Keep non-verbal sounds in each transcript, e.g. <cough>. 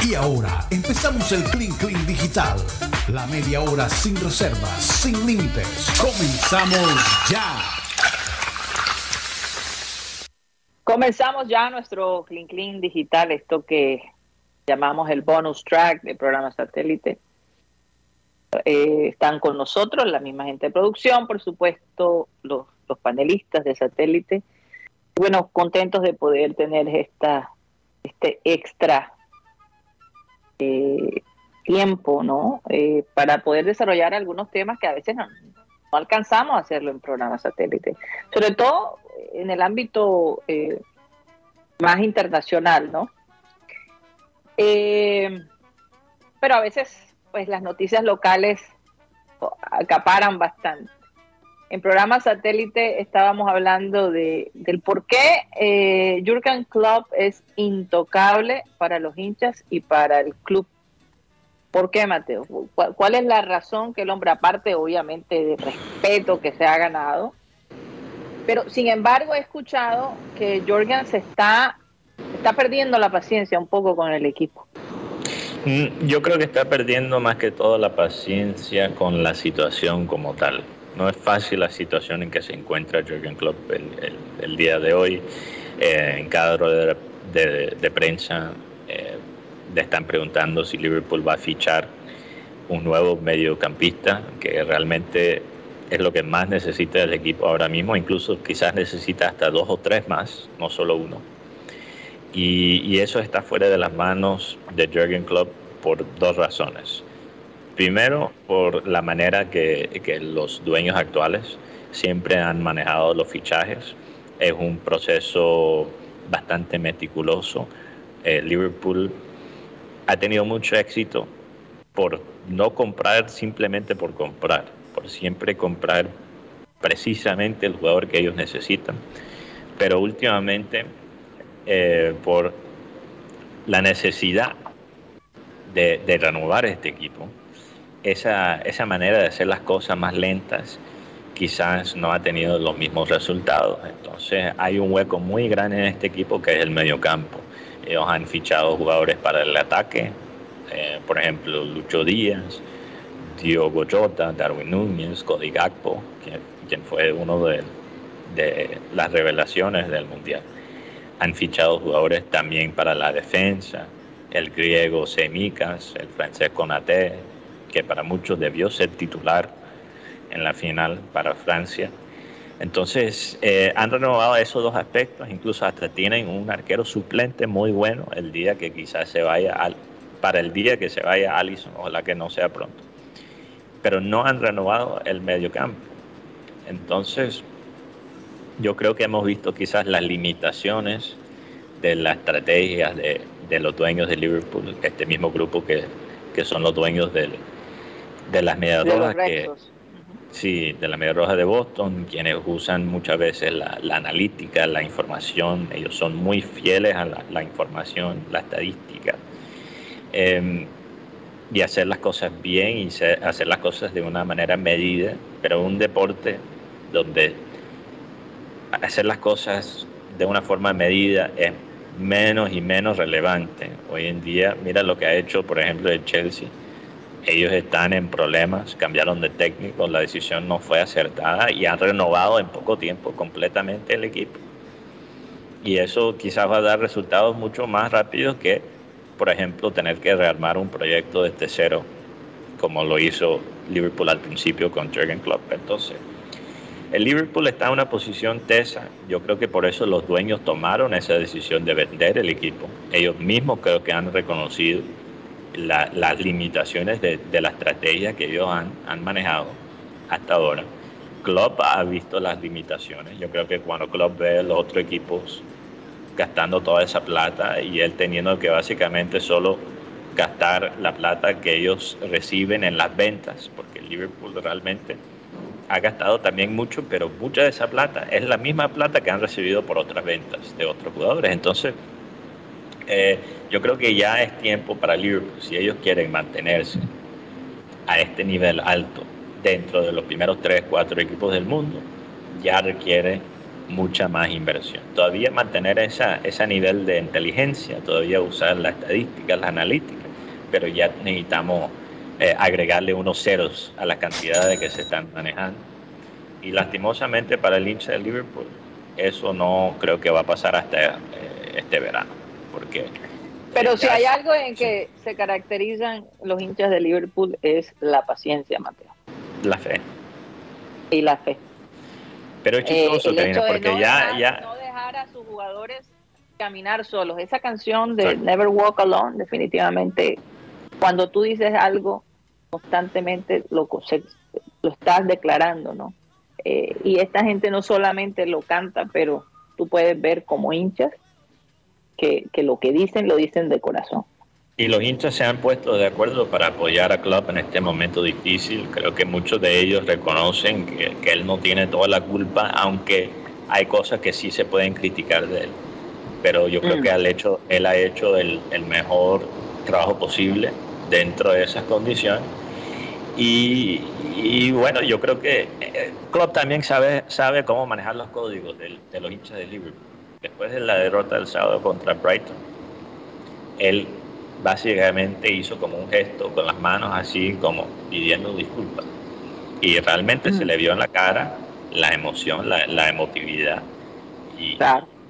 Y ahora empezamos el Clean Clean Digital. La media hora sin reservas, sin límites. Comenzamos ya. Comenzamos ya nuestro Clean Clean Digital, esto que llamamos el bonus track del programa satélite. Eh, están con nosotros la misma gente de producción, por supuesto, los, los panelistas de satélite. Bueno, contentos de poder tener esta, este extra eh, tiempo, ¿no? Eh, para poder desarrollar algunos temas que a veces no, alcanzamos a hacerlo en programas satélite. Sobre todo en el ámbito eh, más internacional, ¿no? pero a veces, pues las noticias locales acaparan bastante. En programa satélite estábamos hablando de, del por qué eh, Jurgen Klopp es intocable para los hinchas y para el club. ¿Por qué, Mateo? ¿Cuál, es la razón que el hombre, aparte obviamente de respeto que se ha ganado, pero sin embargo he escuchado que Jurgen se está, está perdiendo la paciencia un poco con el equipo? Mm, yo creo que está perdiendo más que todo la paciencia con la situación como tal. No es fácil la situación en que se encuentra Jürgen Klopp el, día de hoy. Eh, en cada rueda de, prensa eh, le están preguntando si Liverpool va a fichar un nuevo mediocampista, que realmente es lo que más necesita el equipo ahora mismo, incluso quizás necesita hasta dos o tres más, no solo uno. Y, y eso está fuera de las manos de Jürgen Klopp por dos razones. Primero, por la manera que, los dueños actuales siempre han manejado los fichajes. Es un proceso bastante meticuloso. Eh, Liverpool ha tenido mucho éxito por no comprar simplemente por comprar, por siempre comprar precisamente el jugador que ellos necesitan. Pero últimamente, eh, por la necesidad de renovar este equipo, esa, esa manera de hacer las cosas más lentas quizás no ha tenido los mismos resultados. Entonces hay un hueco muy grande en este equipo que es el mediocampo. Ellos han fichado jugadores para el ataque, eh, por ejemplo Lucho Díaz, Diogo Jota, Darwin Núñez, Cody Gakpo, quien, fue uno de, de, las revelaciones del Mundial. Han fichado jugadores también para la defensa, el griego Semicas, el francés Konaté, que para muchos debió ser titular en la final para Francia. Entonces, eh, han renovado esos dos aspectos, incluso hasta tienen un arquero suplente muy bueno el día que quizás se vaya, al, para el día que se vaya Allison, ojalá que no sea pronto. Pero no han renovado el mediocampo. Entonces, yo creo que hemos visto quizás las limitaciones de las estrategias de, de los dueños de Liverpool, este mismo grupo que, que son los dueños del, de las medias rojas que sí de la media roja de Boston quienes usan muchas veces la, analítica la información. Ellos son muy fieles a la, información la estadística. Em, y hacer las cosas bien y hacer las cosas de una manera medida pero un deporte donde hacer las cosas de una forma medida es menos y menos relevante. Hoy en día mira lo que ha hecho por ejemplo el Chelsea ellos están en problemas, cambiaron de técnico, la decisión no fue acertada y han renovado en poco tiempo completamente el equipo. Y eso quizás va a dar resultados mucho más rápidos que, por ejemplo, tener que rearmar un proyecto desde cero, como lo hizo Liverpool al principio con Jürgen Klopp. Entonces, el Liverpool está en una posición tesa. Yo creo que por eso los dueños tomaron esa decisión de vender el equipo. Ellos mismos creo que han reconocido las limitaciones de, la estrategia que ellos han, han manejado hasta ahora. Klopp ha visto las limitaciones. Yo creo que cuando Klopp ve a los otros equipos gastando toda esa plata y él teniendo que básicamente solo gastar la plata que ellos reciben en las ventas, porque el Liverpool realmente ha gastado también mucho, pero mucha de esa plata es la misma plata que han recibido por otras ventas de otros jugadores. Entonces, eh, yo creo que ya es tiempo para Liverpool, si ellos quieren mantenerse a este nivel alto dentro de los primeros tres, cuatro equipos del mundo, ya requiere mucha más inversión. Todavía mantener esa, ese nivel de inteligencia, todavía usar la estadística, la analítica, pero ya necesitamos eh, agregarle unos ceros a las cantidades que se están manejando. Y lastimosamente para el hincha de Liverpool, eso no creo que va a pasar hasta eh, este verano, porque... Pero si hay algo en que se caracterizan los hinchas de Liverpool es la paciencia, Mateo. La fe. Y la fe. Pero es chistoso, eh, porque no ya, dejar, ya... No dejar a sus jugadores caminar solos. Esa canción de Never Walk Alone, definitivamente, cuando tú dices algo constantemente, lo, lo estás declarando, ¿no? Eh, y esta gente no solamente lo canta, pero tú puedes ver como hinchas que, que lo que dicen lo dicen de corazón. Y los hinchas se han puesto de acuerdo para apoyar a Klopp en este momento difícil. Creo que muchos de ellos reconocen que, que, él no tiene toda la culpa, aunque hay cosas que sí se pueden criticar de él. Pero yo creo mm. que él, hecho, él ha hecho el, el, mejor trabajo posible dentro de esas condiciones. Y, y bueno, yo creo que eh, Klopp también sabe, sabe cómo manejar los códigos de, de los hinchas de Liverpool. Después de la derrota del sábado contra Brighton, él básicamente hizo como un gesto con las manos así como pidiendo disculpas. Y realmente se mm. le vio en la cara la emoción, la, la emotividad. Y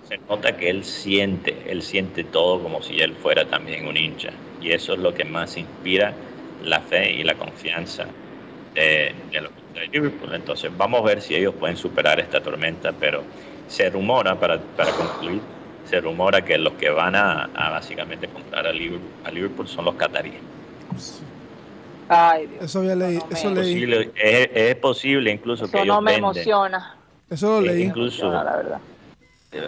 se nota que él siente, él siente todo como si él fuera también un hincha. Y eso es lo que más inspira la fe y la confianza de, de los de Liverpool. Entonces vamos a ver si ellos pueden superar esta tormenta, pero se rumora, para, para concluir, se rumora que los que van a, básicamente comprar a Liverpool, a Liverpool son los cataríes. Ay, Dios. Eso había leído. eso es, leí. Posible, es, es, posible incluso eso que ellos no me venden, emociona. Eso lo leí. Incluso, la verdad.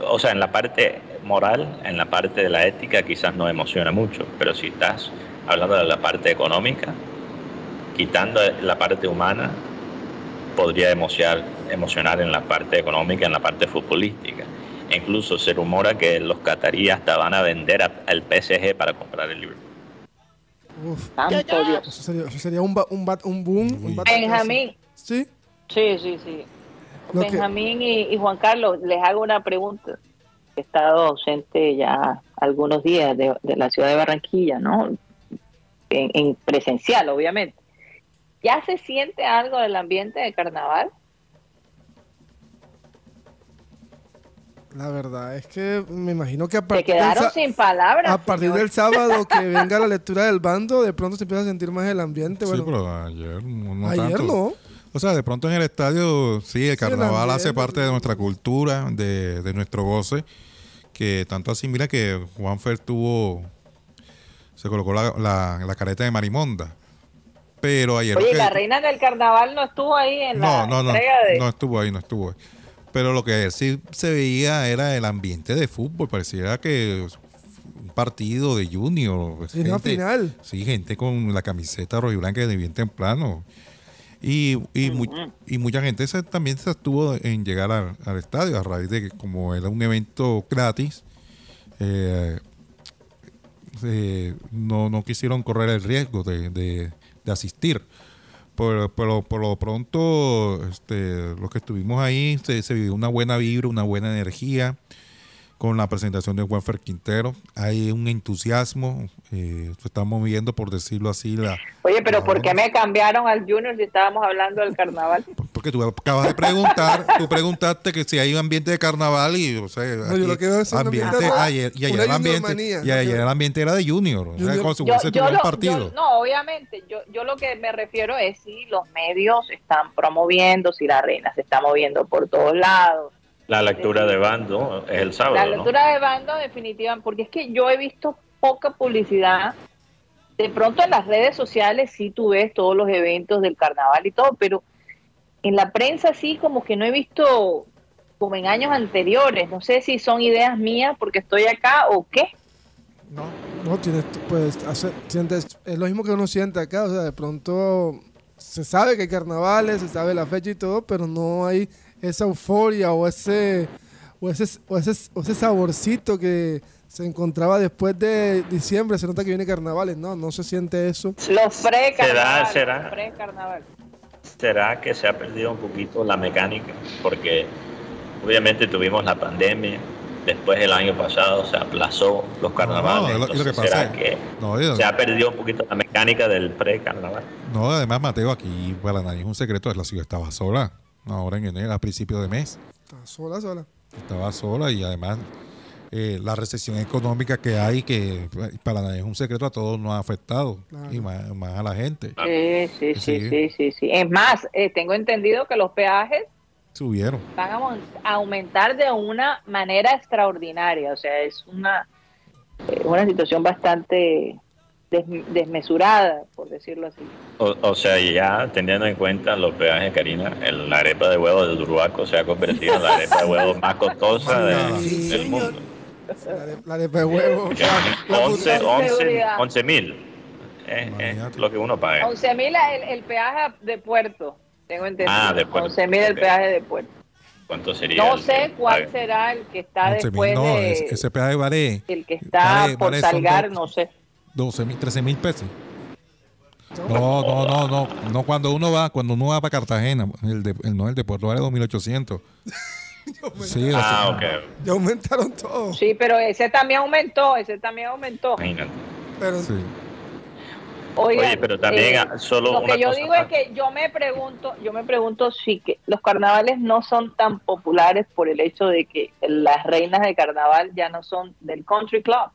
O sea, en la parte moral, en la parte de la ética quizás no emociona mucho, pero si estás hablando de la parte económica, quitando la parte humana, podría emocionar, emocionar en la parte económica, en la parte futbolística. Incluso se rumora que los cataríes hasta van a vender al PSG para comprar el Liverpool. Uf, Dios. eso sería, eso sería un, ba- un, bat- un boom. Un. Benjamín. Sí. Sí, sí, sí. Lo que- Benjamín y, y Juan Carlos, les hago una pregunta. He estado ausente ya algunos días de, de la ciudad de Barranquilla, ¿no? En, en presencial, obviamente. ¿Ya se siente algo del ambiente de carnaval? La verdad es que me imagino que a partir, quedaron sin palabras. a partir señor. del sábado que <laughs> venga la lectura del bando, de pronto se empieza a sentir más el ambiente. Bueno, sí, pero ayer no, no ayer tanto. no. O sea, de pronto en el estadio, sí, el carnaval hace ambiente, parte de nuestra cultura, de, de nuestro goce, que tanto así, mira que Juanfer tuvo, se colocó la, la, la careta de Marimonda. Pero ayer... Oye, que- la reina del carnaval no estuvo ahí en no, la no, no, entrega de... no estuvo ahí, no estuvo ahí. Pero lo que sí se veía era el ambiente de fútbol, pareciera que un partido de junior. Sí, una final. Sí, gente con la camiseta roja y blanca de bien temprano. Y, y, mu- y mucha gente se- también se estuvo en llegar al, al estadio a raíz de que como era un evento gratis, eh, eh, no, no quisieron correr el riesgo de, de- de asistir. Por, pero por lo pronto, este, los que estuvimos ahí, se, se vivió una buena vibra, una buena energía con la presentación de Juanfer Quintero. Hay un entusiasmo, eh, se está moviendo, por decirlo así. La, Oye, pero la ¿por qué me cambiaron al Junior si estábamos hablando del carnaval? Porque tú acabas de preguntar, tú preguntaste que si hay un ambiente de carnaval y, o sea, No, yo lo que ambiente, ambiente- ayer, y ayer el ambiente, y ayer el ambiente era de Junior, o sea, Junior- como si Yo, hubiese yo tuviera lo- un partido. yo- no, obviamente, yo, yo lo que me refiero es si los medios están promoviendo, si la reina se está moviendo por todos lados. La lectura de bando es el sábado, La ¿no? lectura de bando definitiva, porque es que yo he visto poca publicidad. De pronto en las redes sociales sí tú ves todos los eventos del carnaval y todo, pero en la prensa sí como que no he visto como en años anteriores. No sé si son ideas mías porque estoy acá o qué. No, no tienes, pues, hacer- sientes, es lo mismo que uno siente acá, o sea, de pronto se sabe que hay carnavales, se sabe la fecha y todo, pero no hay esa euforia o ese, o ese, o ese, o ese saborcito que se encontraba después de diciembre, se nota que viene carnavales, no, no se siente eso. Los pre-carnaval. será? los pre-carnaval. ¿Será que se ha perdido un poquito la mecánica? Porque Obviamente tuvimos la pandemia, después el año pasado se aplazó los carnavales. No, lo- y lo que pasa ¿será es- que no, y- se ha perdido un poquito la mecánica del pre-carnaval? No, además, Mateo, aquí para nadie es un secreto, la ciudad estaba sola. Ahora en enero, a principios de mes, Está sola, sola. estaba sola y además eh, la recesión económica que hay, que para nadie es un secreto, a todos nos ha afectado Claro. y más, más a la gente. Sí, sí, sí, Sí. sí, sí, sí. Es más, eh, tengo entendido que los peajes Subieron. van a aumentar de una manera extraordinaria. O sea, es una, eh, una situación bastante des- desmesurada, por decirlo así. O, o sea, ya teniendo en cuenta los peajes, Karina, el- la arepa de huevo del Durbaco se ha convertido en la arepa de huevo más costosa <laughs> de- Sí, del señor. La de, la de pe huevo. Ya, <laughs> La- la 11 puta- 11 seguridad. 11 mil. Es, Imagínate. lo que uno paga. 11 mil el, el peaje de puerto, tengo entendido. Ah, de puerto. 11 mil el peaje de puerto. ¿Cuánto sería? No sé el cuál será el que está 11.000, después no, de... ese, ese peaje vale el que está vale- por vale, salgar, no sé. 12 mil, 13 mil pesos. No, no, no, no, no cuando uno va, cuando uno va para Cartagena, el de, el, no el de Puerto vale 2800. <laughs> Sí, o Ah, sea, ok. Ya aumentaron todo. Sí, pero ese también aumentó, ese también aumentó. Imagínate. Pero sí. Oigan, Oye, pero también eh, ah, solo lo una que yo cosa digo más. es que yo me pregunto, yo me pregunto si que los carnavales no son tan populares por el hecho de que las reinas de carnaval ya no son del country club.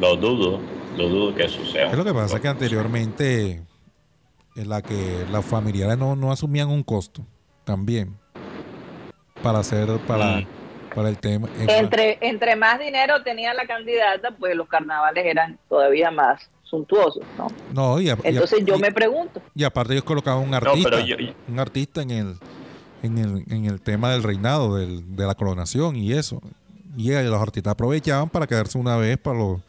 Lo dudo, lo dudo que suceda. Es lo que pasa que anteriormente en la que las familiares no, no asumían un costo también para hacer para, Mm. para el tema. eh, Entre entre más dinero tenía la candidata, pues los carnavales eran todavía más suntuosos, ¿no? No, y, a- y a- Entonces yo y- me pregunto, y aparte ellos colocaban un pero artista, yo- yo- un artista en el, en el en el tema del reinado, del, de la coronación y eso. Y los artistas aprovechaban para quedarse una vez para los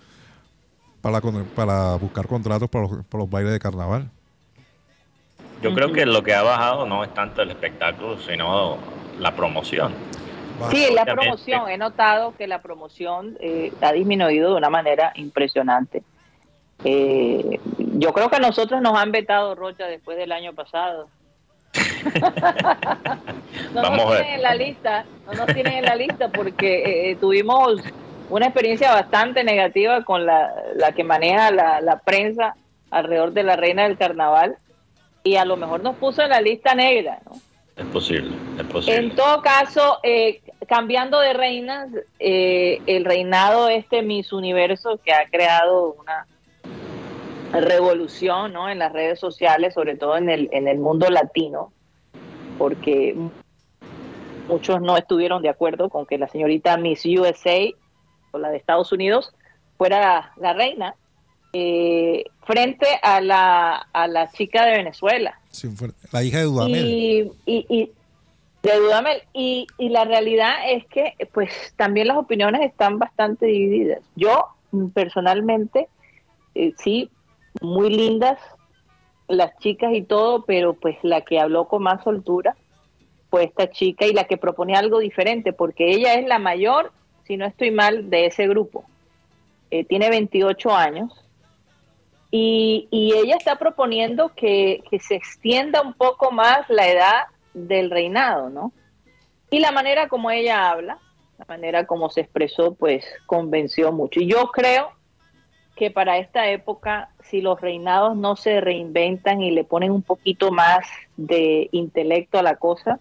para, para buscar contratos para los, para los bailes de carnaval. Yo creo que lo que ha bajado no es tanto el espectáculo, sino la promoción. sí, la promoción, he notado que la promoción eh, ha disminuido de una manera impresionante. Eh, yo creo que a nosotros nos han vetado Rocha después del año pasado. <laughs> no Vamos nos a ver. tienen en la lista, no nos tienen en la lista porque eh, tuvimos una experiencia bastante negativa con la, la que maneja la, la prensa alrededor de la reina del carnaval y a lo mejor nos puso en la lista negra, ¿no? Es posible, es posible. En todo caso, eh, cambiando de reinas, eh, el reinado este Miss Universo que ha creado una revolución ¿no? en las redes sociales, sobre todo en el, en el mundo latino, porque muchos no estuvieron de acuerdo con que la señorita Miss USA o la de Estados Unidos fuera la reina eh, frente a la, a la chica de Venezuela. Sí, la hija de Dudamel. Y, y, y de Dudamel. Y, y la realidad es que, pues, también las opiniones están bastante divididas. Yo, personalmente, eh, sí, muy lindas las chicas y todo, pero pues la que habló con más soltura fue esta chica y la que propone algo diferente, porque ella es la mayor, si no estoy mal, de ese grupo. Eh, tiene 28 años y, ella está proponiendo que, que se extienda un poco más la edad del reinado, ¿no? Y la manera como ella habla, la manera como se expresó, pues convenció mucho. Y yo creo que para esta época, si los reinados no se reinventan y le ponen un poquito más de intelecto a la cosa,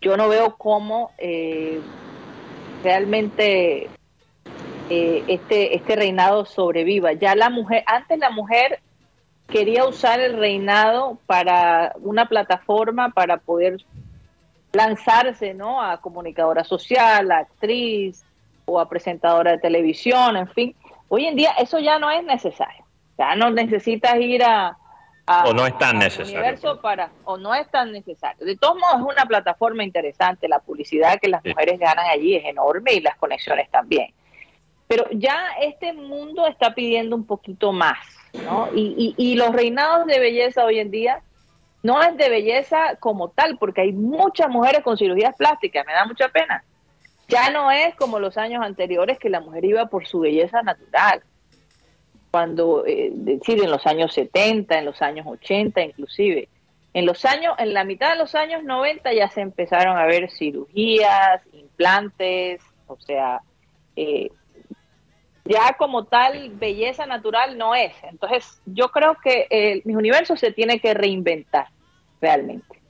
yo no veo cómo eh, realmente eh, este, este reinado sobreviva. Ya la mujer, antes la mujer quería usar el reinado para una plataforma para poder lanzarse, ¿no? A comunicadora social, a actriz o a presentadora de televisión, en fin. Hoy en día eso ya no es necesario. Ya no necesitas ir a, a- O no es tan necesario. universo para o no es tan necesario. De todos modos es una plataforma interesante. La publicidad que las Sí. mujeres ganan allí es enorme y las conexiones también. Pero ya este mundo está pidiendo un poquito más, ¿no? Y, y, y los reinados de belleza hoy en día no es de belleza como tal, porque hay muchas mujeres con cirugías plásticas, me da mucha pena. Ya no es como los años anteriores que la mujer iba por su belleza natural. Cuando, eh, decir, en los años 70, en los años 80 inclusive, En los años, en la mitad de los años 90 ya se empezaron a ver cirugías, implantes, o sea, eh, ya como tal belleza natural no es. Entonces, yo creo que el, mi universo se tiene que reinventar realmente.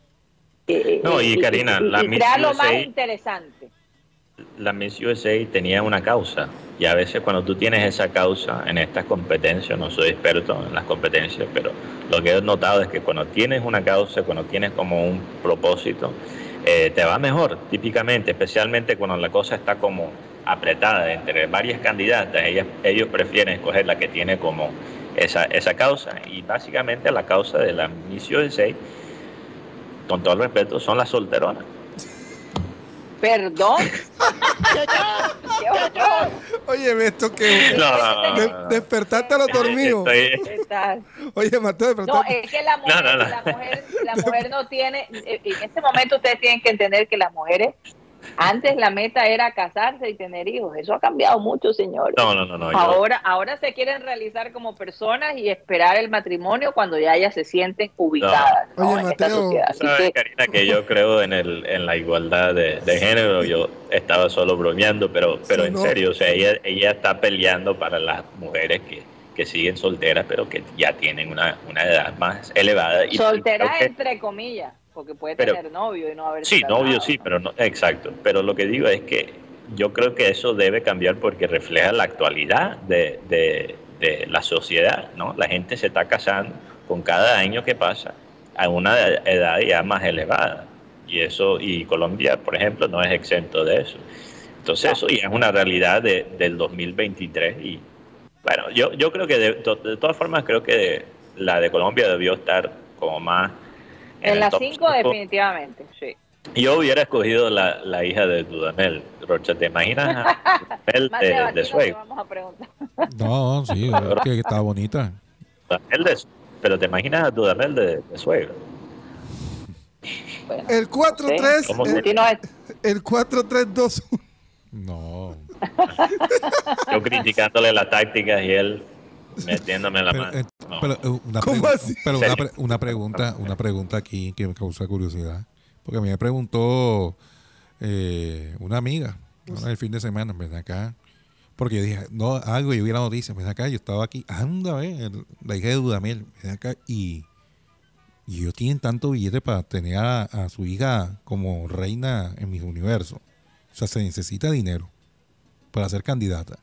Eh, no, y, Karina, la crear lo más interesante. La Miss USA tenía una causa y a veces cuando tú tienes esa causa en estas competencias, no soy experto en las competencias, pero lo que he notado es que cuando tienes una causa, cuando tienes como un propósito, eh, te va mejor, típicamente, especialmente cuando la cosa está como apretada entre varias candidatas, ellos prefieren escoger la que tiene como esa, causa. Y básicamente la causa de la Miss USA, con todo el respeto, son las solteronas. Perdón. Oye, esto que no, no, no, despertaste a los dormidos. Oye, Mateo, No, es que la mujer, la mujer, la <laughs> mujer no tiene. En este momento ustedes tienen que entender que las mujeres antes la meta era casarse y tener hijos. Eso ha cambiado mucho, señores. No, no, no. ahora, ahora se quieren realizar como personas y esperar el matrimonio cuando ya ellas se sienten ubicadas. Oye, Mateo. ¿Sabes, Karina, que yo creo en, el, en la igualdad de, género. Yo estaba solo bromeando, pero, pero en serio, o sea, ella, ella está peleando para las mujeres que, que siguen solteras, pero que ya tienen una, una edad más elevada. Y Soltera entre comillas porque puede tener novio y no haber Sí, novio sí, pero no, exacto. Pero lo que digo es que yo creo que eso debe cambiar porque refleja la actualidad de, de, la sociedad, ¿no? La gente se está casando con cada año que pasa a una edad ya más elevada. Y eso, y Colombia, por ejemplo, no es exento de eso. Entonces eso ya es una realidad de, del 2023 y bueno, yo, yo creo que de, de todas formas creo que la de Colombia debió estar como más en, las cinco, definitivamente, sí. Yo hubiera escogido la, la hija de Dudamel, Rocha. ¿Te imaginas <laughs> el de, de Suegro? <laughs> No, sí, que está bonita. de, pero te imaginas a Dudamel de, de Suegro. el 4-3. El, 4-3-2. No. Yo criticándole las tácticas y él metiéndome la mano. Eh, pero, eh, una ¿Cómo así? Pero una, una, pregunta, una pregunta aquí que me causa curiosidad. Porque a mí me preguntó eh, una amiga el fin de semana, ven acá. Porque yo dije, no, algo, yo vi la noticia, ven acá, yo estaba aquí, anda, ve, la hija de Dudamel, ven acá, y, y ellos tienen tanto billete para tener a, a su hija como reina en mi universo. O sea, se necesita dinero para ser candidata.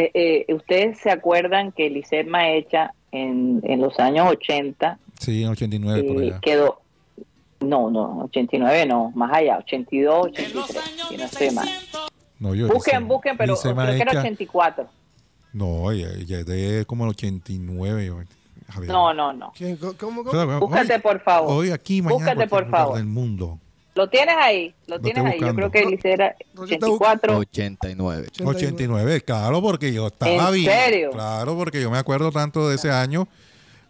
Eh, eh, ustedes se acuerdan que Lisset Maecha en, en los años 80 sí, en 89 por eh, quedó no, no, 89 no, más allá, 82, 83, si no estoy mal. No, yo busquen, busquen, pero creo que era 84. No, ella, ella es de como el 89. No, no, no. ¿Cómo, cómo? Búscate, por favor. Hoy aquí, mañana, Búscate, por favor. del mundo. Lo tienes ahí, lo, tienes ahí. Yo creo que él era 84. 89. 89, claro, porque yo estaba ¿En bien. serio? Claro, porque yo me acuerdo tanto de ese año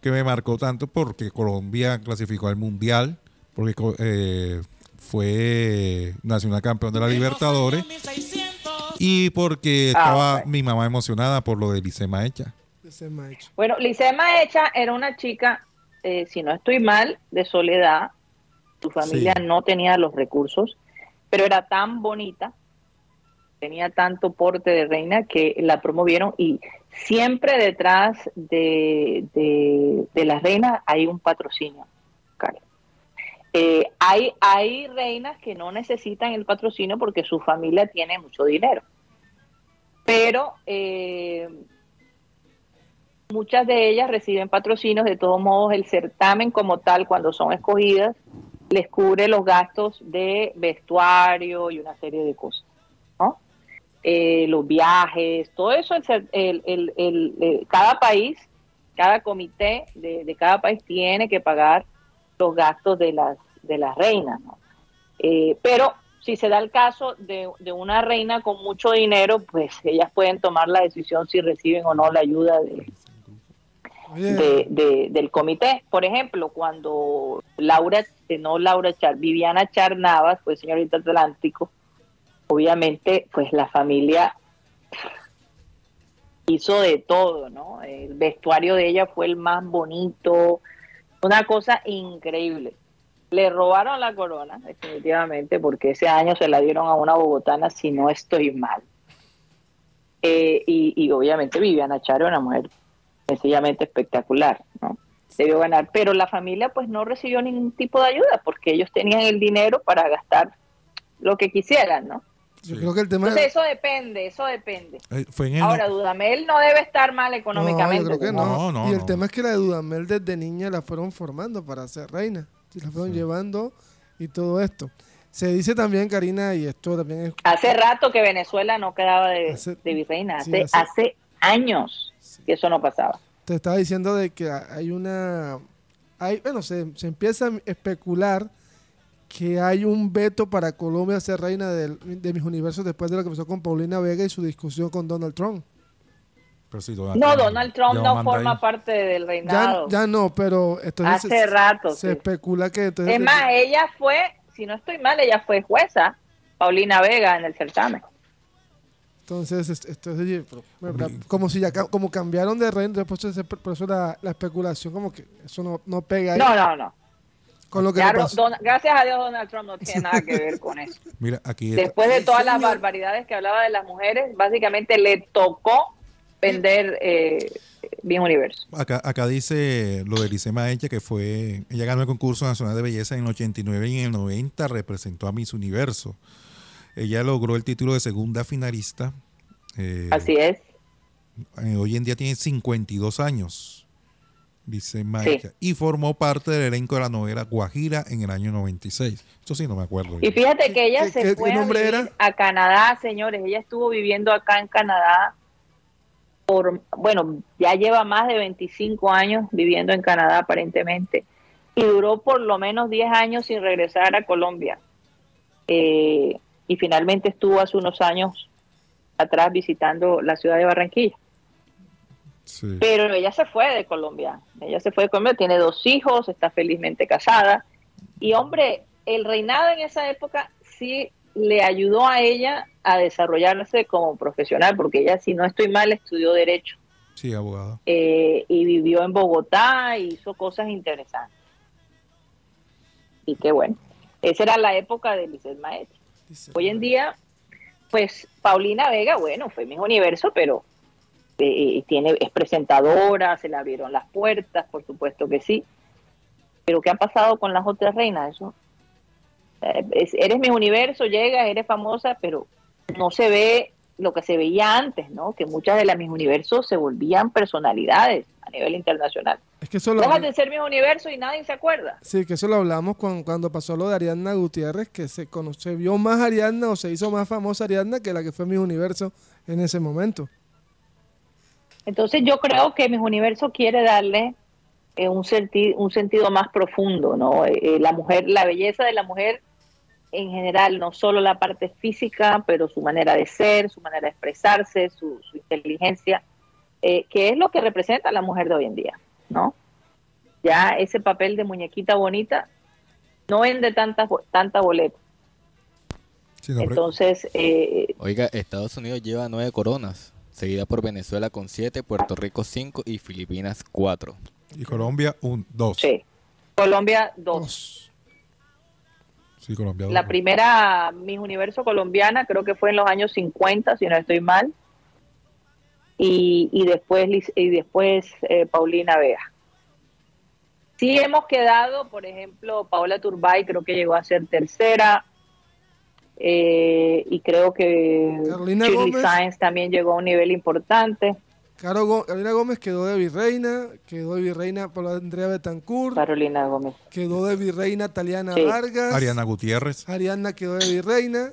que me marcó tanto porque Colombia clasificó al Mundial, porque eh, fue nacional campeón de la Libertadores y porque Ah, estaba mi mamá emocionada por lo de Licema Hecha. Bueno, Licea Maecha era una chica, eh, si no estoy mal, de soledad. Su familia Sí. no tenía los recursos, pero era tan bonita, tenía tanto porte de reina que la promovieron y siempre detrás de, de, de la reina hay un patrocinio. Carlos. Eh, hay, hay reinas que no necesitan el patrocinio porque su familia tiene mucho dinero. Pero eh, muchas de ellas reciben patrocinios, de todos modos el certamen como tal, cuando son escogidas, les cubre los gastos de vestuario y una serie de cosas, ¿no? Eh, los viajes, todo eso, el, el- el- el- cada país, cada comité de, de cada país tiene que pagar los gastos de las, de las reinas, ¿no? Eh, pero si se da el caso de, de una reina con mucho dinero, pues ellas pueden tomar la decisión si reciben o no la ayuda de, de- de- del comité. Por ejemplo, cuando Laura, eh, no Laura Char, Viviana Char Navas fue señorita Atlántico, obviamente, pues la familia hizo de todo, ¿no? El vestuario de ella fue el más bonito, Una cosa increíble. Le robaron la corona, definitivamente, porque ese año se la dieron a una bogotana, si no estoy mal. Eh, y, y, obviamente Viviana Charo, una mujer sencillamente espectacular, ¿no? Debió ganar, pero la familia pues no recibió ningún tipo de ayuda porque ellos tenían el dinero para gastar lo que quisieran, ¿no? Yo creo que el tema Entonces, eso depende, eso depende. Eh, fue en el Ahora, Dudamel no debe estar mal No, económicamente. yo creo que ¿no? no. No, no, y el no. tema es que la de Dudamel desde niña la fueron formando para ser reina. Y la fueron llevando y todo esto. Se dice también, Karina, y esto también es... Hace rato que Venezuela no quedaba de, Hace- de virreina, sí, hace, hace- hace años que eso no pasaba. Te estaba diciendo de que hay una... Hay, bueno, se, se empieza a especular que hay un veto para Colombia ser reina del- de mis universos después de lo que pasó con Paulina Vega y su discusión con Donald Trump. Pero sí, Donald No, Trump Donald Trump no forma ahí. parte del reinado. ya no, pero entonces Hace rato, se sí. especula que entonces Es más, ella fue, si no estoy mal, ella fue jueza, Paulina Vega, en el certamen. Entonces, es- esto es como si ya como cambiaron de reino, después se- por eso la, la especulación como que eso no, no pega ahí No, no, no. con lo que Ya. Don- gracias a Dios Donald Trump no tiene nada que ver con eso. <laughs> Mira, aquí está- Después de todas las señor. barbaridades que hablaba de las mujeres, básicamente le tocó vender eh, Bien Universo. Acá, acá dice lo de Lice Maecha, que fue, ella ganó el concurso nacional de belleza en el 89 y en el 90 representó a Miss Universo. Ella logró el título de segunda finalista. eh, Así es. eh, hoy en día tiene 52 años, Lice Maecha, y formó parte del elenco de la novela Guajira en el año 96. Eso sí, no me acuerdo. Y fíjate que ella ¿Qué- se qué- fue qué a, nombre vivir era? a Canadá, señores. Ella estuvo viviendo acá en Canadá por, bueno, ya lleva más de 25 años viviendo en Canadá aparentemente. Y duró por lo menos 10 años sin regresar a Colombia. Eh, y finalmente estuvo hace unos años atrás visitando la ciudad de Barranquilla. Sí. Pero ella se fue de Colombia. Ella se fue de Colombia, tiene dos hijos, está felizmente casada. Y hombre, el reinado en esa época sí le ayudó a ella a desarrollarse como profesional, porque ella, si no estoy mal, estudió Derecho Sí, abogada. eh, y vivió en Bogotá y hizo cosas interesantes. Y qué bueno. Esa era la época de Lizeth Maestre. Hoy en día, pues Paulina Vega, bueno, fue mi universo, pero eh, tiene es presentadora, se le abrieron las puertas, por supuesto que sí. Pero ¿qué ha pasado con las otras reinas? Eso, eh, es- eres mi universo, llegas, eres famosa, pero no se ve lo que se veía antes, ¿no? Que muchas de las mis universos se volvían personalidades a nivel internacional. Es que Dejas de ser mis universo y nadie se acuerda. sí, que eso lo hablamos cuando, cuando pasó lo de Ariadna Gutiérrez, que se conoce, vio más Ariadna o se hizo más famosa Ariadna que la que fue mi universo en ese momento. Entonces yo creo que Mis Universo quiere darle eh, un, senti- un sentido más profundo, ¿no? Eh, eh, la mujer, la belleza de la mujer en general, no solo la parte física, pero su manera de ser, su manera de expresarse, su, su inteligencia, eh, que es lo que representa a la mujer de hoy en día, ¿no? Ya ese papel de muñequita bonita no vende tanta, tanta boleta. Sí, no, pero- Entonces, eh, Oiga, Estados Unidos lleva nueve coronas, seguida por Venezuela con siete, Puerto Rico cinco y Filipinas cuatro. y Colombia, un, dos. sí. Colombia, dos. Dos. Sí, Colombia, dos. La primera Miss Universo colombiana creo que fue en los años 50, si no estoy mal. Y, y después, y después eh, Paulina Vega. Sí hemos quedado, por ejemplo, Paola Turbay creo que llegó a ser tercera. eh, y creo que Carolina Shirley Gómez. Sáenz también llegó a un nivel importante. Caro Carolina Gómez quedó de virreina, quedó de virreina por Andrea Betancourt, Carolina Gómez. quedó de virreina Taliana Sí. Vargas, Ariana Gutiérrez. Ariadna quedó de virreina.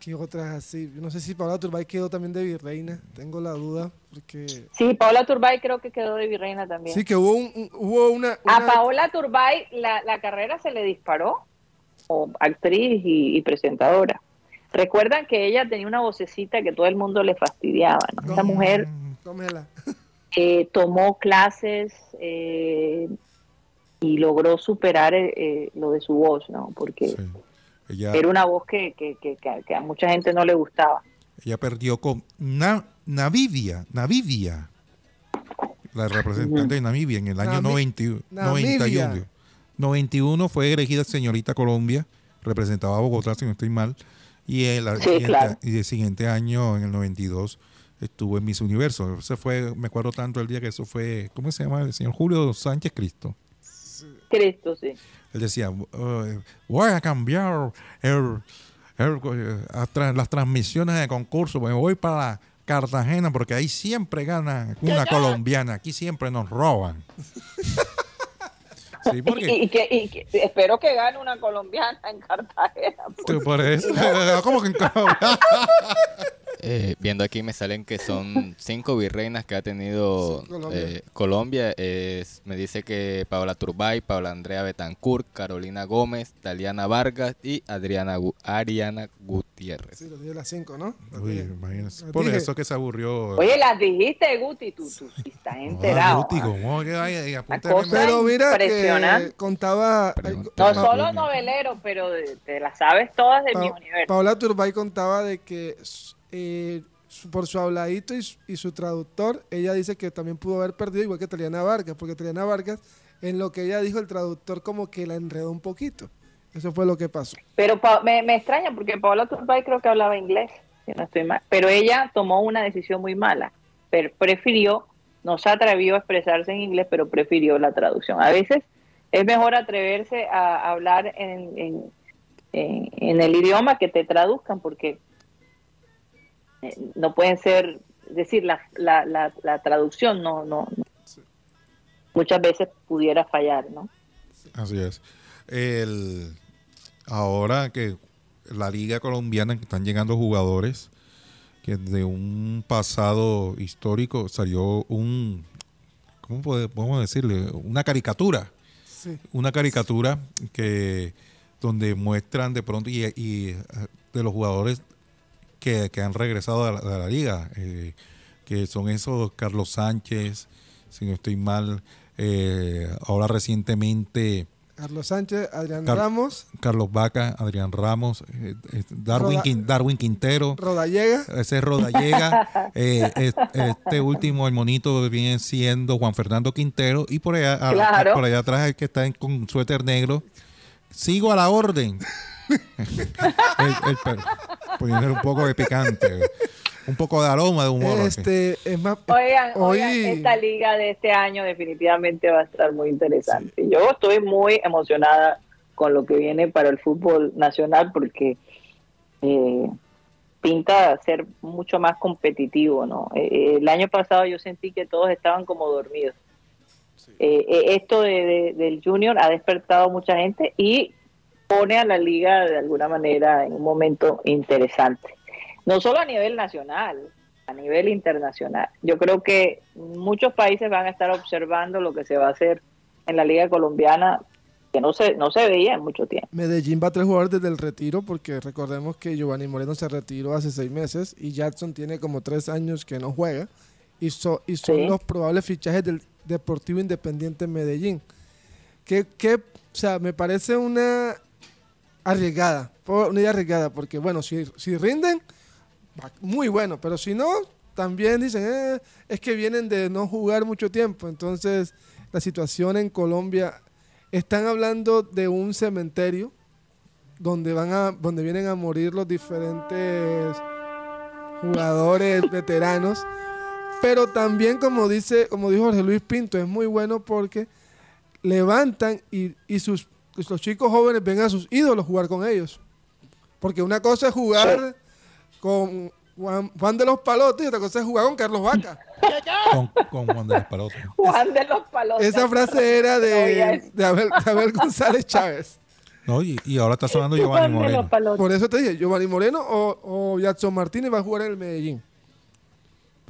¿Qué otras así? Yo no sé si Paola Turbay quedó también de virreina, tengo la duda, porque... Sí, Paola Turbay creo que quedó de virreina también. Sí, que hubo, un, un- hubo una... A Paola Turbay la, la carrera se le disparó actriz y, y presentadora. Recuerdan que ella tenía una vocecita que todo el mundo le fastidiaba. ¿no? Esa mujer Tómela. eh, tomó clases eh, y logró superar eh, eh, lo de su voz, ¿no? Porque Sí. Ella, era una voz que, que, que- que- que a mucha gente no le gustaba. ella perdió con Na- Navidia. Navidia. la representante de Namibia en el año Nami- 90 Namibia. 91. 91 fue elegida señorita Colombia, representaba a Bogotá, si no estoy mal, y el, Sí, siguiente, claro. y el siguiente año, en el 92, estuvo en Miss Universo. Ese fue, me acuerdo tanto el día que eso fue, ¿cómo se llama? El señor Julio Sánchez Cristo. Cristo, sí. Él decía, "Eh, voy a cambiar el- el- eh, las transmisiones de concurso, me voy para Cartagena porque ahí siempre gana una colombiana, aquí siempre nos roban. <laughs> sí, Y, porque y que, y que- espero que gane una colombiana en Cartagena. por eso, <laughs> ¿cómo que en Colombia? <laughs> Eh, viendo aquí me salen que son <laughs> cinco virreinas que ha tenido Sí, Colombia. eh, Colombia. Es- me dice que Paola Turbay, Paola Andrea Betancourt, Carolina Gómez, Taliana Vargas y Adriana Gu- Ariana Gutiérrez. Sí, lo dije las 5, ¿no? Las Uy. Las Por dije. eso que se aburrió. Oye, las dijiste, Guti, tú, tú sí estás enterado. Guti. ¿cómo que vaya? Pero mira que contaba... Pregunta. No solo novelero, pero te las sabes todas de Pa- mi universo. Paola Turbay contaba de que eh, por su habladito y, su- y su traductor, ella dice que también pudo haber perdido igual que Taliana Vargas, porque Taliana Vargas, en lo que ella dijo, el traductor como que la enredó un poquito. Eso fue lo que pasó. Pero Pa- me, me extraña porque Paola Turbay creo que hablaba inglés, si no estoy mal. Pero ella tomó una decisión muy mala. Pero prefirió, no se atrevió a expresarse en inglés, pero prefirió la traducción. A veces es mejor atreverse a hablar en, en, en- en el idioma que te traduzcan, porque eh, no pueden ser, es decir, la, la, la, la traducción no, no, no- muchas veces pudiera fallar, ¿no? Así es. El, ahora que la liga colombiana que están llegando jugadores que de un pasado histórico salió un ¿cómo pode- podemos decirle? una caricatura Sí. una caricatura que donde muestran de pronto y, y, eh, de los jugadores que, que han regresado a la, a la liga, eh, que son esos Carlos Sánchez, si no estoy mal, eh, ahora recientemente Carlos Sánchez, Adrián Car- Ramos, Carlos Vaca, Adrián Ramos, eh, eh, Darwin, Roda- Quin- Darwin Quintero, Rodallega, ese es Rodallega, <laughs> eh, es- este último, el monito, viene siendo Juan Fernando Quintero, y por allá, a- por allá atrás el que está en- con suéter negro. Sigo a la orden. <laughs> El- el per- poniéndole un poco de picante, un poco de aroma de humor. así. este, es más, Oigan, hoy- oigan, esta liga de este año definitivamente va a estar muy interesante. Yo estoy muy emocionada con lo que viene para el fútbol nacional porque eh, pinta ser mucho más competitivo, ¿no? Eh, el año pasado yo sentí que todos estaban como dormidos. Eh, eh, esto de, de- del junior ha despertado mucha gente y pone a la liga de alguna manera en un momento interesante. No solo a nivel nacional, a nivel internacional. Yo creo que muchos países van a estar observando lo que se va a hacer en la liga colombiana que no se no se veía en mucho tiempo. Medellín va a tres jugadores desde el retiro, porque recordemos que Giovanni Moreno se retiró hace seis meses y Jackson tiene como tres años que no juega. Y, so- y son Sí. los probables fichajes del Deportivo Independiente Medellín. Que, que, o sea, me parece una arriesgada, una idea arriesgada, porque bueno, si, si rinden, muy bueno, pero si no, también dicen, "Eh, es que vienen de no jugar mucho tiempo. Entonces, la situación en Colombia, están hablando de un cementerio donde van a, donde vienen a morir los diferentes jugadores veteranos. Pero también, como dice, como dijo Jorge Luis Pinto, es muy bueno porque levantan y, y sus los chicos jóvenes ven a sus ídolos jugar con ellos. Porque una cosa es jugar con Juan, Juan de los Palotes y otra cosa es jugar con Carlos Vaca. Con, con Juan de los Palotes. <laughs> Juan de los Palos. Esa frase era de, Abel, de Abel González Chávez. No, y, y ahora está sonando Giovanni Juan de los Moreno. Palotes. Por eso te dije, Giovanni Moreno o, o Jackson Martínez va a jugar en el Medellín.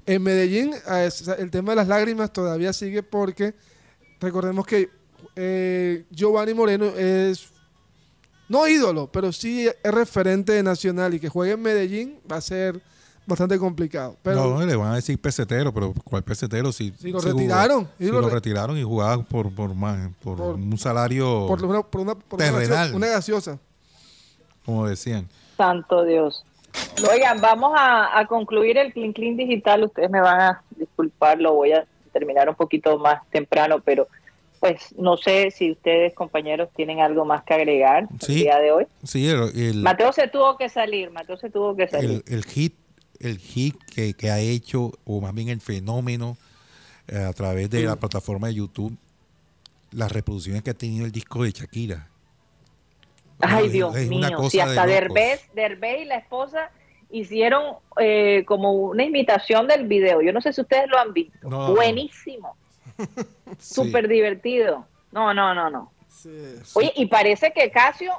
En Medellín, a es- el tema de las lágrimas todavía sigue porque recordemos que eh, Giovanni Moreno es no ídolo, pero sí es referente de nacional y que juegue en Medellín va a ser bastante complicado. Pero no, le van a decir pesetero, pero ¿cuál pesetero? Si, Si lo jugó- retiraron, Si si lo, lo re- retiraron y jugaba por, por, más- por Por- un salario, por una, por una, por Terrenal. una gaseosa. como decían. Santo Dios. Oigan, vamos a, a concluir el Clean Clean Digital. Ustedes me van a disculpar, lo voy a terminar un poquito más temprano, pero pues no sé si ustedes, compañeros, tienen algo más que agregar el día de hoy. Sí, el, Mateo se tuvo que salir, Mateo se tuvo que salir. El, hit, el hit que, ha hecho, o más bien el fenómeno eh, a través de la plataforma de YouTube, las reproducciones que ha tenido el disco de Shakira. Ay, Dios mío, si hasta Derbez, Derbez y la esposa hicieron eh, como una imitación del video. Yo no sé si ustedes lo han visto. Buenísimo. Súper divertido. No, no, no, no. Oye, y parece que Casio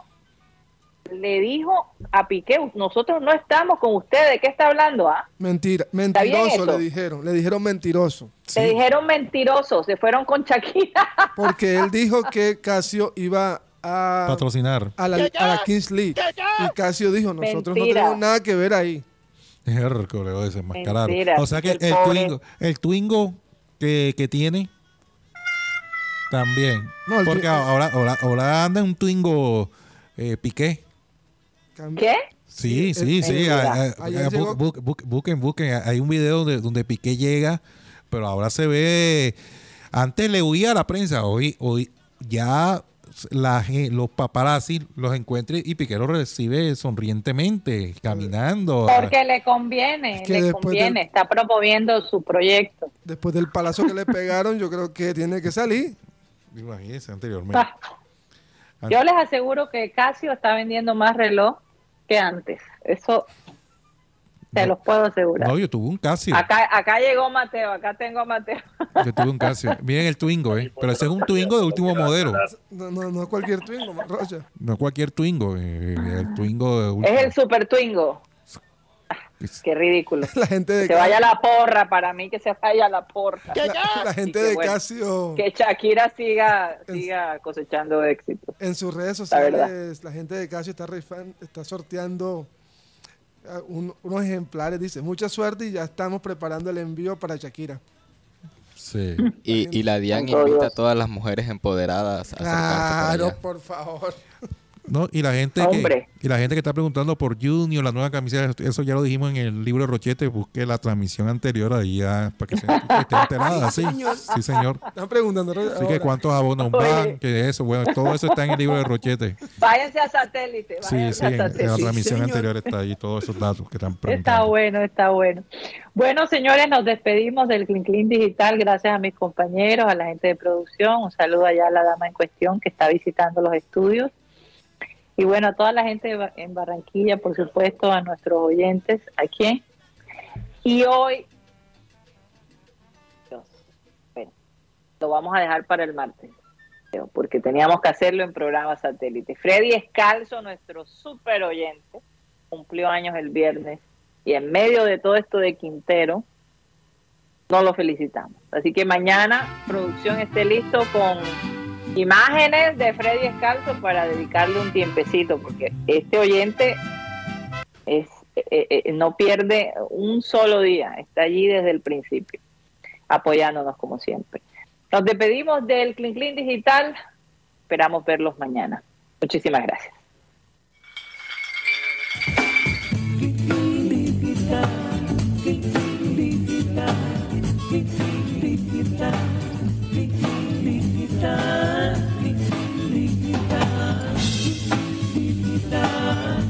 le dijo a Piqué, nosotros no estamos con ustedes, ¿de qué está hablando? Ah? Mentira, mentiroso le dijeron, le dijeron mentiroso. Le dijeron mentiroso, se fueron con Shakira. <laughs> Porque él dijo que Casio iba a patrocinar a la, a la Kings League. Y Casio dijo, nosotros no tenemos nada que ver ahí. O sea que el, twingo, el twingo que, que tiene también. Porque ahora, ahora, ahora anda un Twingo eh, Piqué. ¿Qué? Sí, sí, sí. busquen, busquen. Hay un video donde, donde Piqué llega, pero ahora se ve. Antes le huía a la prensa, hoy, hoy ya la, los paparazzi los encuentra y Piqué los recibe sonrientemente, caminando. Porque le conviene, le conviene, está promoviendo su proyecto. Después del palazo que le pegaron, yo creo que tiene que salir. Imagínense anteriormente. Yo les aseguro que Casio está vendiendo más reloj que antes. Eso te los puedo asegurar. No, yo tuve un Casio. Acá, acá llegó Mateo, acá tengo a Mateo. <laughs> Yo tuve un Casio. Miren el Twingo, ¿eh? Pero ese es un Twingo de último modelo. No, no, no es cualquier Twingo, Rocha. No es cualquier Twingo. Eh, el Twingo de último. Es el Super Twingo. Qué ridículo. <laughs> La gente de que se vaya a la porra, para mí que se vaya a la porra. La, gente de Casio. Que Shakira siga, siga cosechando éxito. En sus redes sociales, la, gente de Casio está, está sorteando ah, unos ejemplares. Dice, mucha suerte y ya estamos preparando el envío para Shakira. Sí. Y, y la DIAN invita a todas las mujeres empoderadas a Claro, por favor. No, y la gente que, y la gente que está preguntando por Junior, la nueva camiseta, eso ya lo dijimos en el libro de Rochete, busque la transmisión anterior ahí ya para que se <laughs> esté enterada, sí. Sí, señor. Están preguntando. Así que cuántos abonos van, que eso, bueno, todo eso está en el libro de Rochete. Váyanse a satélite. sí, sí, en, la transmisión anterior está ahí todos esos datos que están preguntando. Está bueno, está bueno. Bueno, señores, nos despedimos del Clean Clean Digital. Gracias a mis compañeros, a la gente de producción. Un saludo allá a la dama en cuestión que está visitando los estudios. Y bueno, a toda la gente en Barranquilla, por supuesto, a nuestros oyentes aquí. Y hoy, bueno, lo vamos a dejar para el martes, porque teníamos que hacerlo en programa satélite. Freddy Escalzo, nuestro super oyente, cumplió años el viernes y en medio de todo esto de Quintero, no lo felicitamos. Así que mañana producción esté listo con imágenes de Freddy Escalzo para dedicarle un tiempecito, porque este oyente es, eh, eh, eh, no pierde un solo día, está allí desde el principio, apoyándonos como siempre. Nos despedimos del Clean Clean Digital, esperamos verlos mañana. Muchísimas gracias. done.